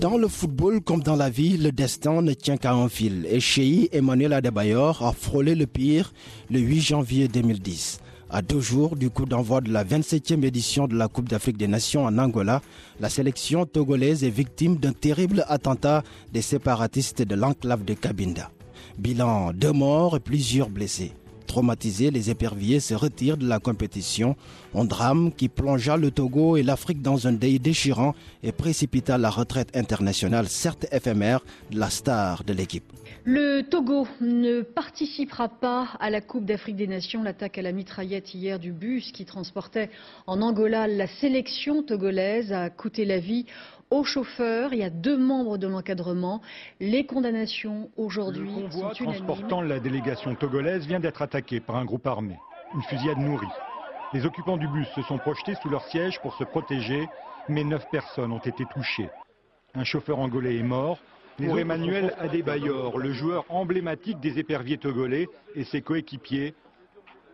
Dans le football comme dans la vie, le destin ne tient qu'à un fil. Et Cheikh Emmanuel Adebayor a frôlé le pire le 8 janvier 2010. À deux jours du coup d'envoi de la 27e édition de la Coupe d'Afrique des Nations en Angola, la sélection togolaise est victime d'un terrible attentat des séparatistes de l'enclave de Cabinda. Bilan deux morts et plusieurs blessés. Traumatisés, les éperviers se retirent de la compétition. Un drame qui plongea le Togo et l'Afrique dans un deuil déchirant et précipita la retraite internationale, certes éphémère, de la star de l'équipe. Le Togo ne participera pas à la Coupe d'Afrique des Nations. L'attaque à la mitraillette hier du bus qui transportait en Angola la sélection togolaise a coûté la vie au chauffeur. Il y a deux membres de l'encadrement. Les condamnations aujourd'hui Le convoi sont unanimes. transportant la délégation togolaise vient d'être attaqué par un groupe armé. Une fusillade nourrie. Les occupants du bus se sont projetés sous leur siège pour se protéger, mais neuf personnes ont été touchées. Un chauffeur angolais est mort. Pour Emmanuel Adebayor, le joueur emblématique des éperviers togolais et ses coéquipiers,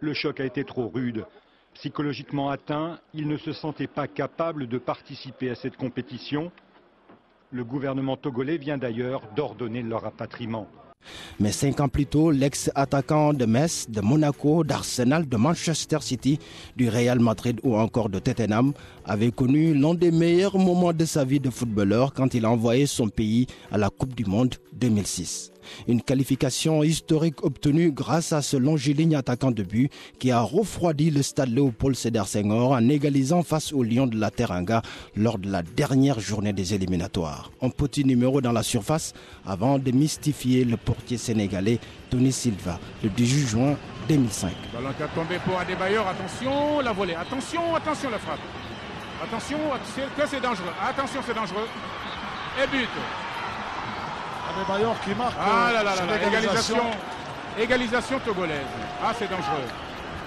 le choc a été trop rude. Psychologiquement atteint, il ne se sentait pas capable de participer à cette compétition. Le gouvernement togolais vient d'ailleurs d'ordonner leur rapatriement. Mais cinq ans plus tôt, l'ex-attaquant de Metz, de Monaco, d'Arsenal, de Manchester City, du Real Madrid ou encore de Tottenham avait connu l'un des meilleurs moments de sa vie de footballeur quand il a envoyé son pays à la Coupe du Monde 2006. Une qualification historique obtenue grâce à ce longiligne attaquant de but qui a refroidi le stade Léopold Sédar Senghor en égalisant face au Lion de la Teranga lors de la dernière journée des éliminatoires. Un petit numéro dans la surface avant de mystifier le portier sénégalais Tony Silva le 18 juin 2005. Ballon qui a tombé pour Adebayor. Attention, la volée. Attention, attention, la frappe. Attention, c'est- que c'est dangereux. Attention, c'est dangereux. Et but. Adebayor qui marque Ah là là là là. l'égalisation. Égalisation. Égalisation togolaise. Ah, c'est dangereux.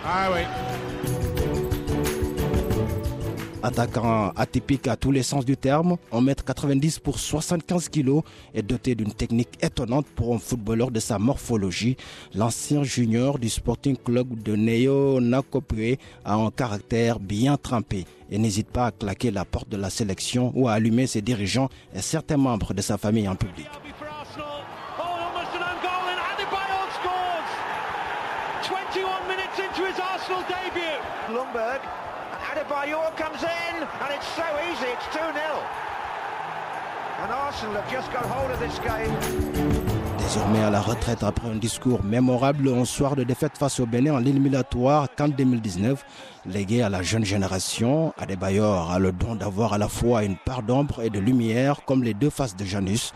Ah oui. Attaquant atypique à tous les sens du terme, 1m90 pour 75 kg est doté d'une technique étonnante pour un footballeur de sa morphologie. L'ancien junior du Sporting Club de Neo Nakopue a un caractère bien trempé et n'hésite pas à claquer la porte de la sélection ou à allumer ses dirigeants et certains membres de sa famille en public. header comes in, and it's so easy, it's 2-0. And Arsenal have just got hold of this game. Désormais à la retraite après un discours mémorable un soir de défaite face au Bénin en éliminatoire qu'en 2019, légué à la jeune génération, Adebayor a le don d'avoir à la fois une part d'ombre et de lumière comme les deux faces de Janus.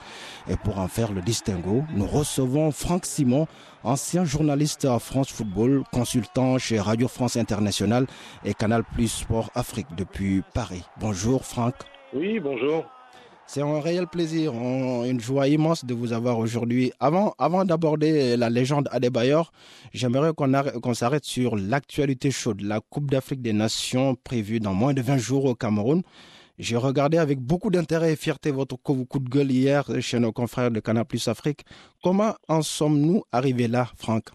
Et pour en faire le distinguo, nous recevons Franck Simon, ancien journaliste à France Football, consultant chez Radio France Internationale et Canal Plus Sport Afrique depuis Paris. Bonjour Franck. Oui, bonjour. C'est un réel plaisir, un- une joie immense de vous avoir aujourd'hui. Avant, d'aborder la légende Adebayor, j'aimerais qu'on arrête- qu'on s'arrête sur l'actualité chaude, la Coupe d'Afrique des Nations prévue dans moins de 20 jours au Cameroun. J'ai regardé avec beaucoup d'intérêt et fierté votre coup coup de gueule hier chez nos confrères de Canal Plus Afrique. Comment en sommes-nous arrivés là, Franck?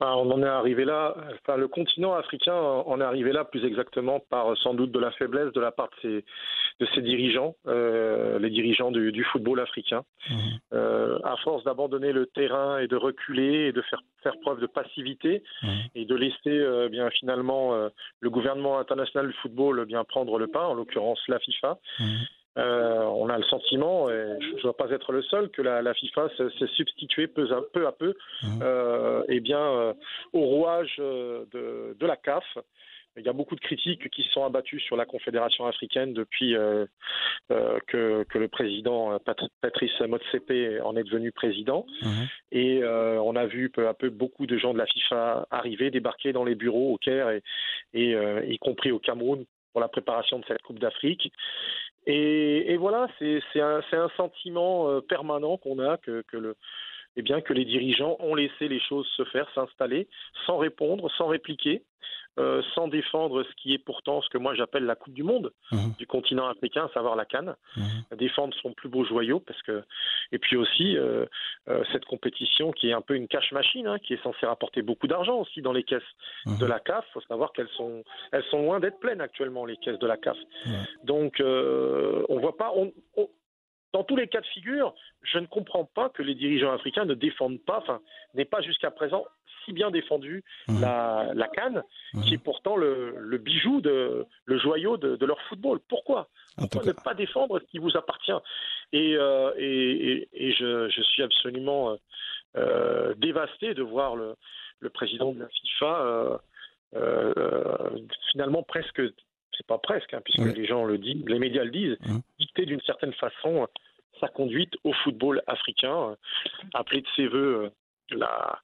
Enfin, on en est arrivé là, enfin, le continent africain en est arrivé là plus exactement par sans doute de la faiblesse de la part de ses, de ses dirigeants, euh, les dirigeants du, du football africain. Euh, à force d'abandonner le terrain et de reculer et de faire, faire preuve de passivité et de laisser euh, bien finalement le gouvernement international du football bien prendre le pas, en l'occurrence la FIFA. Euh, on a le sentiment, et je ne dois pas être le seul, que la, la FIFA s'est substituée peu à peu, à peu euh, eh bien, euh, au rouage de, de la CAF. Il y a beaucoup de critiques qui se sont abattues sur la Confédération africaine depuis euh, euh, que, que le président Pat- Patrice Motsepe en est devenu président. Et euh, on a vu peu à peu beaucoup de gens de la FIFA arriver, débarquer dans les bureaux au Caire, et, et, y compris au Cameroun, pour la préparation de cette Coupe d'Afrique. Et, voilà, c'est un, un, sentiment permanent qu'on a que, que le, eh bien, que les dirigeants ont laissé les choses se faire, s'installer, sans répondre, sans répliquer. Euh, sans défendre ce qui est pourtant ce que moi j'appelle la Coupe du Monde mhm. du continent africain, à savoir la Cannes, mhm. défendre son plus beau joyau, parce que et puis aussi euh, euh, cette compétition qui est un peu une cash machine, hein, qui est censée rapporter beaucoup d'argent aussi dans les caisses mhm. de la CAF. Il faut savoir qu'elles sont elles sont loin d'être pleines actuellement les caisses de la CAF. Donc on voit pas. Dans tous les cas de figure, je ne comprends pas que les dirigeants africains ne défendent pas, enfin, n'aient pas jusqu'à présent si bien défendu mmh. la, la Cannes, mmh. qui est pourtant le, bijou, de, le joyau de, leur football. Pourquoi Pourquoi ne pas défendre ce qui vous appartient? Et, euh, et, je, suis absolument euh, euh, dévasté de voir le, président de la FIFA finalement presque c'est pas presque, hein, puisque les gens le disent, les médias le disent, mmh. dicter d'une certaine façon sa conduite au football africain, appeler de ses voeux la,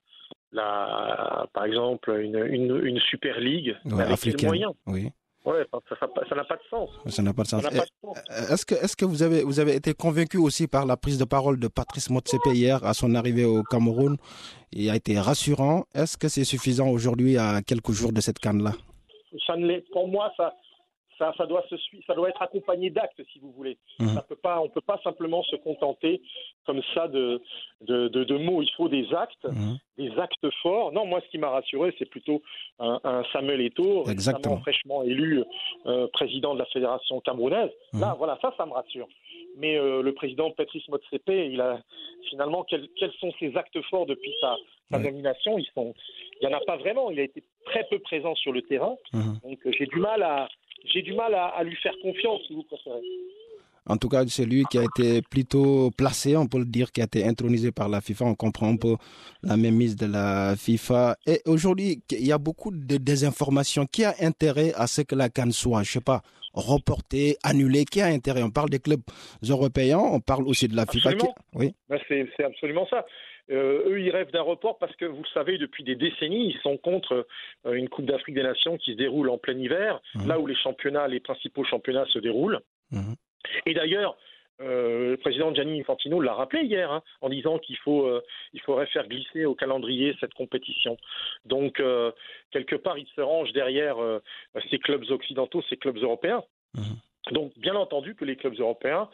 la, par exemple, une, une, une Super League ouais, avec africaine. moyens. Oui. Ouais, ça n'a pas de sens. Ça n'a pas de sens. Eh, est-ce que, est-ce que vous avez, vous avez été convaincu aussi par la prise de parole de Patrice Motsepe hier à son arrivée au Cameroun? Il a été rassurant. Est-ce que c'est suffisant aujourd'hui à quelques jours de cette canne-là? Ça ne Pour moi, ça, ça, doit se ça doit être accompagné d'actes, si vous voulez. Mmh. Ça peut pas, on ne peut pas simplement se contenter comme ça de, de, de, mots. Il faut des actes, mmh. des actes forts. Non, moi, ce qui m'a rassuré, c'est plutôt un, Samuel Eto'o, fraîchement élu euh, président de la fédération camerounaise. Mmh. Là, voilà, ça, ça me rassure. Mais euh, le président Patrice Motsepe, il a finalement quels, quels sont ses actes forts depuis sa, sa nomination? Ils sont, il n'y en a pas vraiment. Il a été très peu présent sur le terrain. Donc, euh, j'ai du mal à j'ai du mal à, lui faire confiance, si vous préférez. En tout cas, c'est lui qui a été plutôt placé, on peut le dire, qui a été intronisé par la FIFA. On comprend un peu la mise de la FIFA. Et aujourd'hui, il y a beaucoup de désinformations. Qui a intérêt à ce que la Cannes soit, je sais pas, reportée, annulée? Qui a intérêt? On parle des clubs européens, on parle aussi de la FIFA. Oui. Ben, c'est absolument ça. Euh, eux, ils rêvent d'un report parce que, vous le savez, depuis des décennies, ils sont contre euh, une Coupe d'Afrique des Nations qui se déroule en plein hiver, mhm. là où les championnats, les principaux championnats se déroulent. Mhm. Et d'ailleurs, euh, le président Gianni Infantino l'a rappelé hier hein, en disant qu'il faut, il faudrait faire glisser au calendrier cette compétition. Donc quelque part, il se range derrière ces clubs occidentaux, ces clubs européens. Mhm. Donc, bien entendu que les clubs européens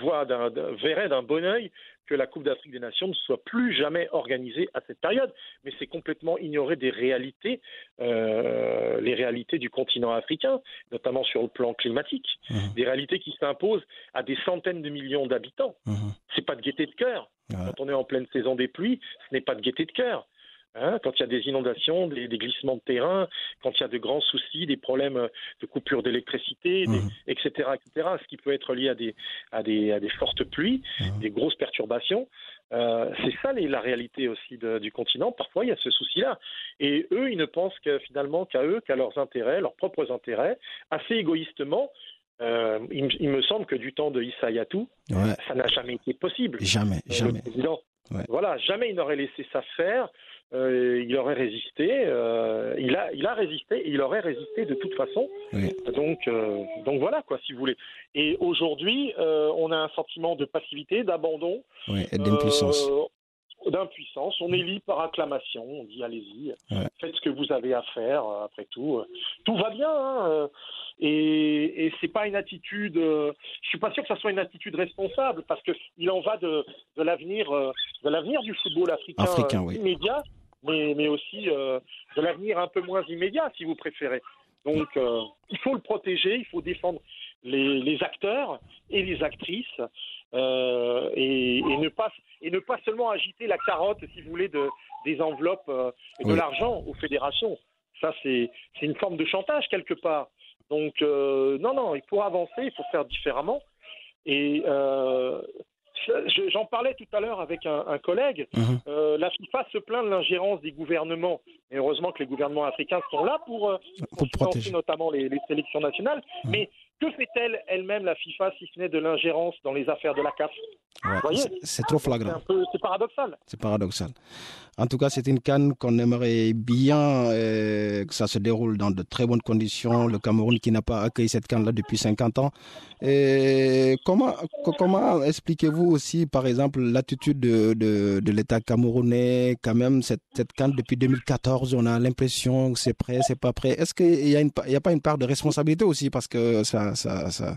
voient verraient d'un bon oeil que la Coupe d'Afrique des Nations ne soit plus jamais organisée à cette période. Mais c'est complètement ignorer des réalités, euh, les réalités du continent africain, notamment sur le plan climatique, mmh. des réalités qui s'imposent à des centaines de millions d'habitants. Ce mmh. C'est pas de gaieté de cœur. Quand on est en pleine saison des pluies, ce n'est pas de gaieté de cœur. Hein, quand il y a des inondations, des, glissements de terrain, quand il y a de grands soucis, des problèmes de coupure d'électricité, etc., mmh. etc., ce qui peut être lié à des, à des, à des fortes pluies, mmh. des grosses perturbations. Euh, c'est ça la réalité aussi du continent. Parfois, il y a ce souci-là. Et eux, ils ne pensent que, finalement qu'à eux, qu'à leurs intérêts, leurs propres intérêts, assez égoïstement. Euh, il, me semble que du temps de Issa Yatou, ça n'a jamais été possible. Jamais, euh, jamais. Voilà, jamais il n'aurait laissé ça faire. Euh, il aurait résisté. Euh, il a, il a résisté. Et il aurait résisté de toute façon. Donc, euh, donc voilà quoi, si vous voulez. Et aujourd'hui, on a un sentiment de passivité, d'abandon, d'impuissance. D'impuissance. On élit par acclamation. On dit allez-y, faites ce que vous avez à faire. Après tout, tout va bien. Hein, et, et c'est pas une attitude. je suis pas sûr que ça soit une attitude responsable parce que il en va de, de l'avenir, de l'avenir du football africain, africain immédiat mais, mais aussi euh, de l'avenir un peu moins immédiat, si vous préférez. Donc, euh, il faut le protéger, il faut défendre les, les acteurs et les actrices euh, et, et, ne pas, et ne pas seulement agiter la carotte, si vous voulez, de, des enveloppes et de l'argent aux fédérations. Ça, c'est une forme de chantage quelque part. Donc, non, non, il faut avancer, il faut faire différemment. Et J'en parlais tout à l'heure avec un, collègue. Mhm. Euh, la FIFA se plaint de l'ingérence des gouvernements. Et heureusement que les gouvernements africains sont là pour, euh, protéger notamment les, sélections nationales. Mhm. Mais que fait-elle elle-même, la FIFA, si ce n'est de l'ingérence dans les affaires de la CAF? C'est trop flagrant. C'est paradoxal. C'est paradoxal. En tout cas, c'est une canne qu'on aimerait bien euh, que ça se déroule dans de très bonnes conditions. Le Cameroun qui n'a pas accueilli cette canne-là depuis 50 ans. Et comment comment expliquez-vous aussi, par exemple, l'attitude de, de, de l'État camerounais Quand même, cette, cette canne depuis 2014, on a l'impression que c'est prêt, c'est pas prêt. Est-ce qu'il n'y a, a pas une part de responsabilité aussi? Parce que ça, ça, ça,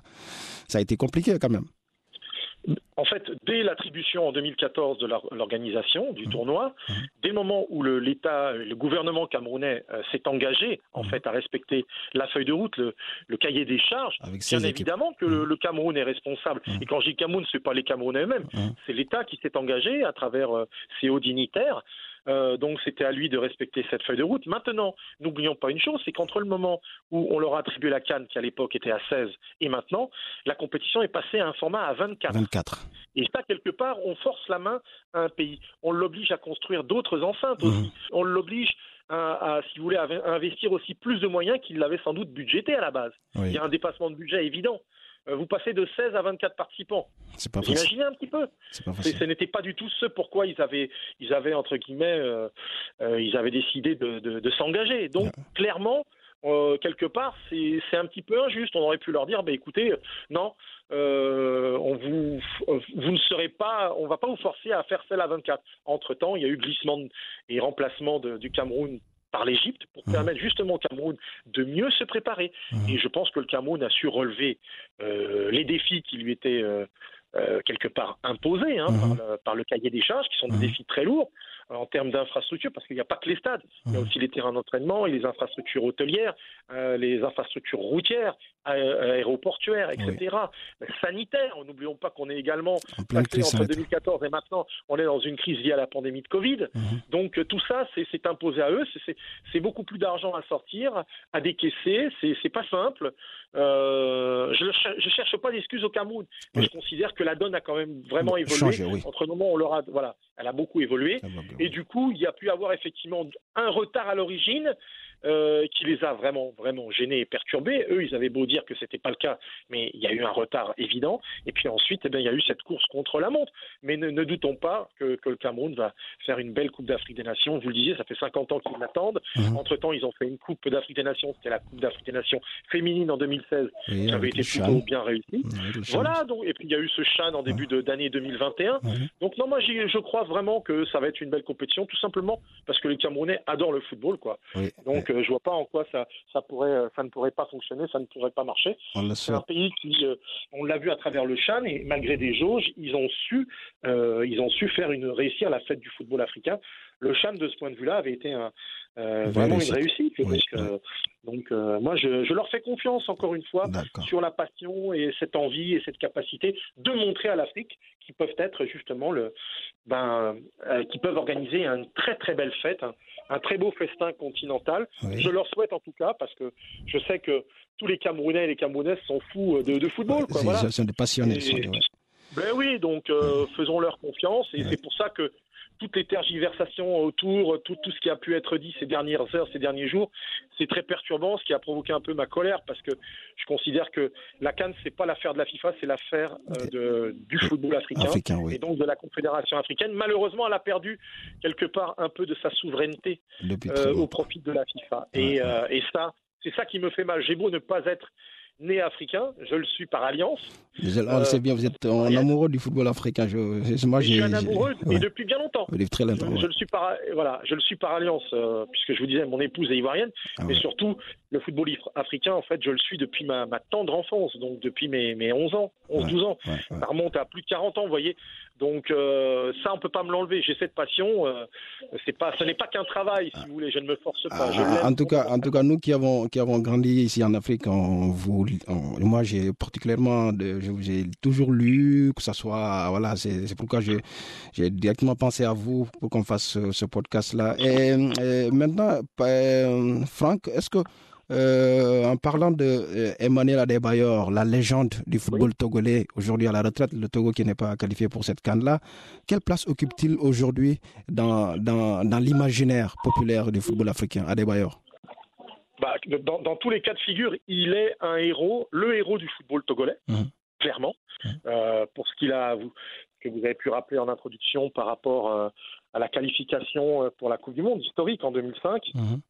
ça a été compliqué quand même en fait, dès l'attribution en 2014 de l'organisation du mmh. tournoi, mmh. dès le moment où l'État, le, gouvernement camerounais euh, s'est engagé en mmh. fait à respecter la feuille de route, le, cahier des charges, bien évidemment que le, Cameroun est responsable. Et quand je dis Cameroun, ce n'est pas les Camerounais eux-mêmes, c'est l'État qui s'est engagé à travers euh, ses hauts dignitaires euh, donc c'était à lui de respecter cette feuille de route. Maintenant, n'oublions pas une chose, c'est qu'entre le moment où on leur a attribué la canne, qui à l'époque était à 16, et maintenant, la compétition est passée à un format à 24. 24. Et ça, quelque part, on force la main à un pays. On l'oblige à construire d'autres enceintes aussi. Mmh. On l'oblige à, si vous voulez, à investir aussi plus de moyens qu'il l'avait sans doute budgété à la base. Il y a un dépassement de budget évident. Euh, vous passez de 16 à 24 participants. C'est pas Imaginez un petit peu. Ce n'était pas du tout ce pourquoi ils avaient, ils avaient entre guillemets, euh, euh, ils avaient décidé de, s'engager. Donc clairement, quelque part, c'est un petit peu injuste. On aurait pu leur dire, bah, écoutez, non, on vous, vous ne serez pas, on va pas vous forcer à faire celle à 24. Entre temps, il y a eu glissement et remplacement du Cameroun par l'Égypte pour mmh. permettre justement au Cameroun de mieux se préparer. Mmh. Et je pense que le Cameroun a su relever euh, les défis qui lui étaient euh, euh, quelque part imposés hein, mmh. par, le, cahier des charges, qui sont des défis très lourds en termes d'infrastructures, parce qu'il n'y a pas que les stades, il y a aussi les terrains d'entraînement et les infrastructures hôtelières, les infrastructures routières, aéroportuaires, etc. Sanitaires, n'oublions pas qu'on est également passé entre 2014 et maintenant, on est dans une crise liée à la pandémie de Covid. Mhm. Donc euh, tout ça, c'est imposé à eux. C'est beaucoup plus d'argent à sortir, à décaisser. C'est pas simple. Euh, je ne cherche pas d'excuses au Cameroun, mais je considère que la donne a quand même vraiment évolué. Entre le moment où on leur a, voilà, elle a beaucoup évolué, et du coup, il y a pu avoir effectivement un retard à l'origine, euh, qui les a vraiment, vraiment gênés et perturbés. Eux, ils avaient beau dire que c'était pas le cas, mais il y a eu un retard évident. Et puis ensuite, eh bien, il y a eu cette course contre la montre. Mais ne, doutons pas que, que, le Cameroun va faire une belle Coupe d'Afrique des Nations. Vous le disiez, ça fait 50 ans qu'ils l'attendent. Mhm. Entre-temps, ils ont fait une Coupe d'Afrique des Nations. C'était la Coupe d'Afrique des Nations féminine en 2016, qui avait été plutôt bien réussie. voilà, donc, et puis il y a eu ce Chan en début d'année 2021. Donc non, moi je crois vraiment que ça va être une belle compétition, tout simplement parce que les Camerounais adorent le football. quoi. Donc je vois pas en quoi ça, ça, pourrait, euh, ça ne pourrait pas fonctionner, ça ne pourrait pas marcher. C'est un pays qui, euh, on l'a vu à travers le Chan, et malgré des jauges, ils ont su, euh, ils ont su faire une réussir la fête du football africain. Le Chan, de ce point de vue-là, avait été un, vraiment une réussite. donc, moi, je, je, leur fais confiance encore une fois sur la passion et cette envie et cette capacité de montrer à l'Afrique qu'ils peuvent être justement le, ben, qui peuvent organiser une très très belle fête, un très beau festin continental. Je leur souhaite en tout cas, parce que je sais que tous les Camerounais et les Camerounaises sont fous de, football. Quoi, voilà. sont des passionnés. ben oui, donc euh, faisons leur confiance. Et c'est pour ça que toutes les tergiversations autour, tout, tout ce qui a pu être dit ces dernières heures, ces derniers jours, c'est très perturbant, ce qui a provoqué un peu ma colère parce que je considère que la Cannes, c'est pas l'affaire de la FIFA, c'est l'affaire euh, du football africain, et donc de la Confédération africaine. Malheureusement, elle a perdu quelque part un peu de sa souveraineté euh, au profit de la FIFA. Et, euh, et ça, c'est ça qui me fait mal. J'ai beau ne pas être né africain, je le suis par alliance. Euh, c'est bien, vous êtes un amoureux du football africain. Je, moi, je suis un amoureux, mais depuis bien longtemps. Très longtemps. Je, le suis par, voilà, je le suis par alliance, euh, puisque je vous disais, mon épouse est ivoirienne, ah mais surtout le football africain, en fait, je le suis depuis ma, tendre enfance, donc depuis mes, mes 11 ans, 11-12 ans. Ça remonte à plus de 40 ans, vous voyez. Donc euh, ça, on peut pas me l'enlever. J'ai cette passion. Euh, c'est pas, ce n'est pas qu'un travail, si vous voulez. Je ne me force pas. Ah, en tout cas, en tout cas, nous qui avons qui avons grandi ici en Afrique, on vous, moi j'ai particulièrement, j'ai toujours lu que ça soit, voilà, c'est pourquoi j'ai directement pensé à vous pour qu'on fasse ce, podcast là. Et, et maintenant, euh, Franck, est-ce que euh, en parlant de euh, Emmanuel Adebayor, la légende du football togolais, aujourd'hui à la retraite, le Togo qui n'est pas qualifié pour cette canne-là, quelle place occupe-t-il aujourd'hui dans, dans, dans l'imaginaire populaire du football africain, Adebayor? Bah, dans, dans, tous les cas de figure, il est un héros, le héros du football togolais. Mmh. clairement, mmh. euh, pour ce qu'il a que vous avez pu rappeler en introduction par rapport euh, à la qualification pour la Coupe du Monde historique en 2005. Mhm.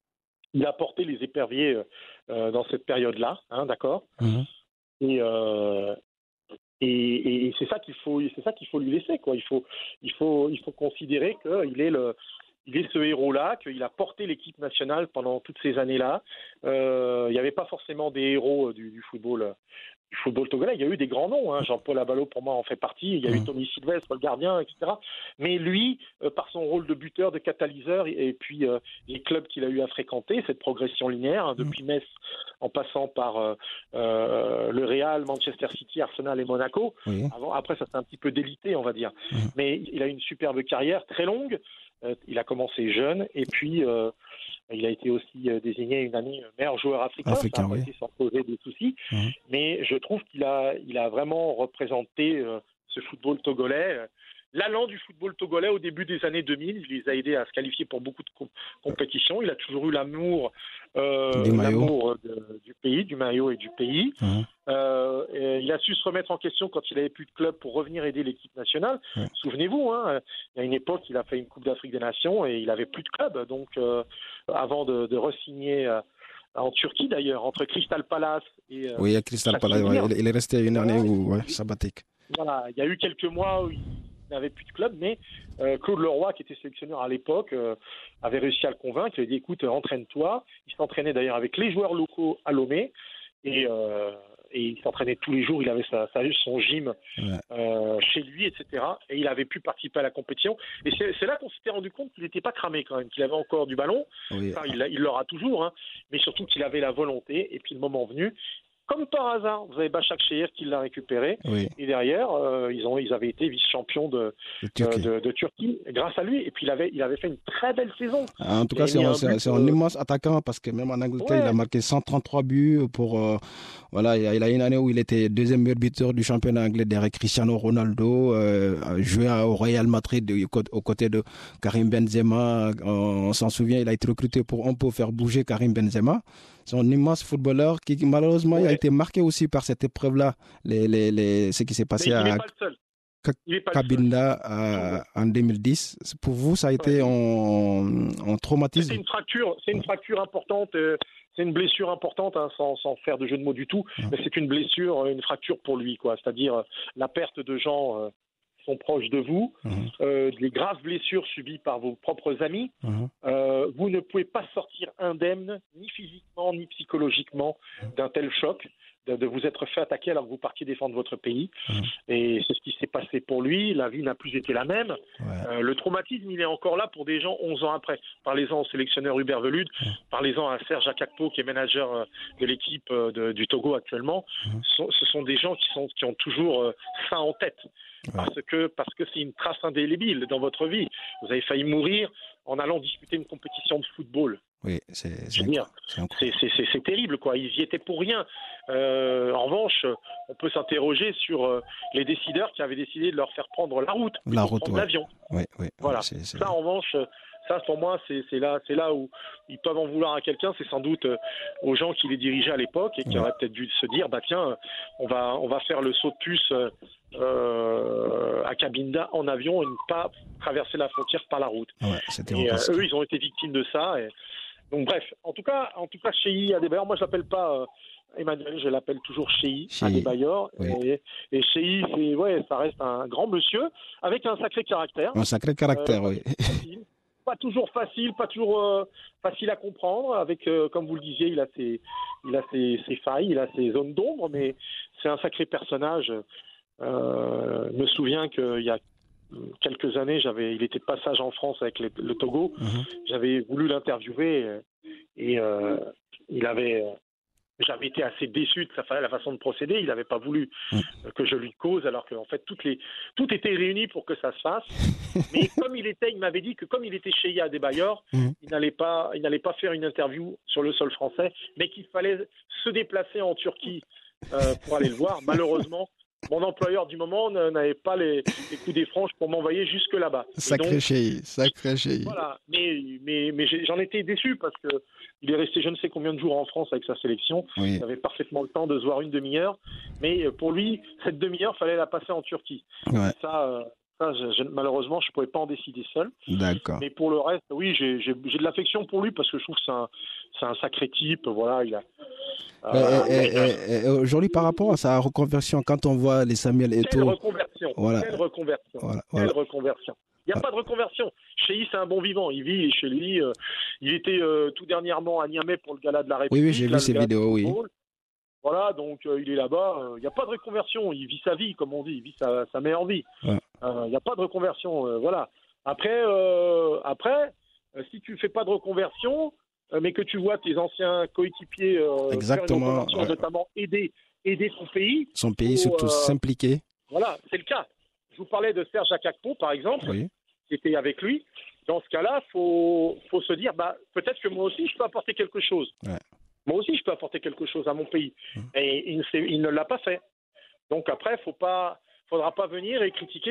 Il a porté les éperviers euh, euh, dans cette période-là, hein, d'accord? Mhm. Et, euh, et, et- et c'est ça qu'il faut, c'est ça qu'il faut lui laisser, quoi. Il faut, il faut, il faut considérer qu'il est le, il est ce héros-là, qu'il a porté l'équipe nationale pendant toutes ces années-là. Euh, il n'y avait pas forcément des héros du, du football, du football togolais. Il y a eu des grands noms. Hein. Jean-Paul Abalo pour moi en fait partie. Il y a eu Mhm. Tommy Sylvestre, le gardien, etc. Mais lui, euh, par son rôle de buteur, de catalyseur, et, et puis euh, les clubs qu'il a eu à fréquenter, cette progression linéaire, hein, depuis Metz en passant par euh, le Real, Manchester City, Arsenal et Monaco. Avant, après, ça s'est un petit peu délité, on va dire. Mhm. Mais il a une superbe carrière, très longue. Il a commencé jeune et puis il a été aussi euh, désigné une année meilleur joueur africain. Africain, ça a oui. été sans poser des soucis. Mhm. Mais je trouve qu'il a, il a vraiment représenté euh, ce football togolais. Euh, L'allant du football togolais au début des années 2000, il les a aidés à se qualifier pour beaucoup de com- compétitions. Il a toujours eu l'amour, euh, Du du pays, du maillot et du pays. Mhm. Euh, et il a su se remettre en question quand il avait plus de club pour revenir aider l'équipe nationale. Souvenez-vous, hein, il y a une époque, il a fait une Coupe d'Afrique des Nations et il avait plus de club. Donc, euh, avant de, de re-signer euh, en Turquie d'ailleurs, entre Crystal Palace et euh, Oui, à Crystal Palace, ouais, il est resté une année ouais, sabbatique. voilà, il y a eu quelques mois où il n'avait plus de club, mais euh, Claude Leroy, qui était sélectionneur à l'époque, euh, avait réussi à le convaincre. Il a dit écoute, euh, entraîne-toi. Il s'entraînait d'ailleurs avec les joueurs locaux à Lomé et, euh, et il s'entraînait tous les jours. Il avait sa, sa- son gym Ouais. chez lui, etc. Et il avait pu participer à la compétition. Et c'est là qu'on s'était rendu compte qu'il n'était pas cramé quand même, qu'il avait encore du ballon. Oui. Enfin, il l'aura toujours, hein, mais surtout qu'il avait la volonté. Et puis le moment venu, comme par hasard, vous avez Bachak Shehir qui l'a récupéré. Oui, Et derrière, euh, ils, ont, ils avaient été vice-champions de, euh, Turquie. de, de Turquie grâce à lui. Et puis il avait, il avait fait une très belle saison. En tout cas, c'est un, euh, immense attaquant parce que même en Angleterre, Ouais. il a marqué 133 buts pour. euh, voilà, il a, une année où il était deuxième meilleur buteur du championnat anglais derrière Cristiano Ronaldo, euh, joué au Real Madrid aux côtés de Karim Benzema. On, on s'en souvient, il a été recruté pour un peu faire bouger Karim Benzema. C'est un immense footballeur qui, qui, malheureusement, a Ouais. été marqué aussi par cette épreuve-là, les, les, les, ce qui s'est passé à n'est pas le seul. Ka- Il est pas le seul. Cabinda euh, en 2010. Pour vous, ça a été un, C'est traumatisme? Une fracture, c'est une fracture importante. euh, c'est une blessure importante, hein, sans, sans faire de jeu de mots du tout. Mais c'est une blessure, euh, une fracture pour lui, quoi. C'est-à-dire la perte de gens euh, qui sont proches de vous, euh, des graves blessures subies par vos propres amis. Euh, vous ne pouvez pas sortir indemne, ni physiquement, ni psychologiquement, d'un tel choc, de, de vous être fait attaquer alors que vous partiez défendre votre pays. Mhm. Et c'est ce qui s'est passé pour lui. La vie n'a plus été la même. Ouais. Euh, le traumatisme, il est encore là pour des gens 11 ans après. Parlez-en au sélectionneur Hubert Velude, parlez-en à Serge Akakpo, qui est manager euh, de l'équipe euh, du Togo actuellement. Mhm. Ce sont- ce sont des gens qui, sont, qui ont toujours euh, ça en tête. Parce que parce que c'est une trace indélébile dans votre vie. Vous avez failli mourir en allant disputer une compétition de football. Oui, c'est c'est terrible, quoi. Ils y étaient pour rien. Euh, en revanche, on peut s'interroger sur euh, les décideurs qui avaient décidé de leur faire prendre la route, La ouais. l'avion. Oui, oui, Voilà. Ça, en revanche, ça, pour moi, c'est là, où ils peuvent en vouloir à quelqu'un. C'est sans doute euh, aux gens qui les dirigeaient à l'époque et qui auraient peut-être dû se dire, bah tiens, on va, on va faire le saut de puce euh, euh, à Cabinda en avion et ne pas traverser la frontière par la route. ouais, Et euh, eux, ils ont été victimes de ça. Et... Donc bref, en tout cas, en tout cas, Chéi Adebayor, moi je l'appelle pas euh, Emmanuel, je l'appelle toujours Chéi, Adebayor. oui. Et, et ouais, ça reste un grand monsieur avec un sacré caractère. Un sacré caractère, Euh, oui. Pas toujours facile, pas toujours euh, facile à comprendre. Avec, euh, comme vous le disiez, il a ses, il a ses, ses failles, il a ses zones d'ombre, mais c'est un sacré personnage. Euh, je me souviens qu'il y a quelques années, j'avais, il était de passage en France avec le, le Togo. Mhm. J'avais voulu l'interviewer et il avait. J'avais été assez déçu de sa la façon de procéder. Il n'avait pas voulu Mm. euh, que je lui cause, alors qu'en fait toutes les tout était réuni pour que ça se fasse. Mais comme il était, il m'avait dit que comme il était chez Mhm. il n'allait pas, il n'allait pas faire une interview sur le sol français, mais qu'il fallait se déplacer en Turquie euh, pour aller le voir. Malheureusement, mon employeur du moment n'avait pas les, les coups des franges pour m'envoyer jusque là-bas. Sacré chéri, sacré chéri. voilà, mais, mais, mais j'ai- j'en étais déçu parce que il est resté je ne sais combien de jours en France avec sa sélection. Oui, Il avait parfaitement le temps de se voir une demi-heure, mais euh, pour lui, cette demi-heure, fallait la passer en Turquie. ouais. Ça, euh, Ça, je- je- malheureusement, je ne pouvais pas en décider seul. D'accord. Mais pour le reste, oui, j'ai j'ai- j'ai de l'affection pour lui parce que je trouve que c'est un, c'est un sacré type. Voilà, il a. Euh, euh, euh, euh, Aujourd'hui, par rapport à sa reconversion, quand on voit les Samuel quelle Eto'o, reconversion Voilà. Quelle reconversion Voilà, Quelle voilà. reconversion Il n'y a pas de reconversion. Chez c'est un bon vivant. Il vit chez lui. euh, il était euh, tout dernièrement à Niamey pour le gala de la oui, République. oui, j'ai là, vu ces vidéos, oui. Voilà, donc euh, il est là-bas. euh, Il n'y a pas de reconversion. Il vit sa vie, comme on dit. Il vit sa, sa meilleure vie. Ouais. Euh, Il n'y a pas de reconversion. euh, voilà. Après, euh, après euh, si tu fais pas de reconversion, euh, mais que tu vois tes anciens coéquipiers euh, faire une Exactement, reconversion, ouais. notamment aider, aider son pays, Son pays, surtout euh, s'impliquer. voilà, c'est le cas. Je vous parlais de Serge Akakpo, par exemple, Oui. qui était avec lui. Dans ce cas-là, faut, faut se dire, bah, peut-être que moi aussi, je peux apporter quelque chose. Ouais. Moi aussi, je peux apporter quelque chose à mon pays. Et il, ne s'est- il ne l'a pas fait. Donc après, faut pas, faudra pas venir et critiquer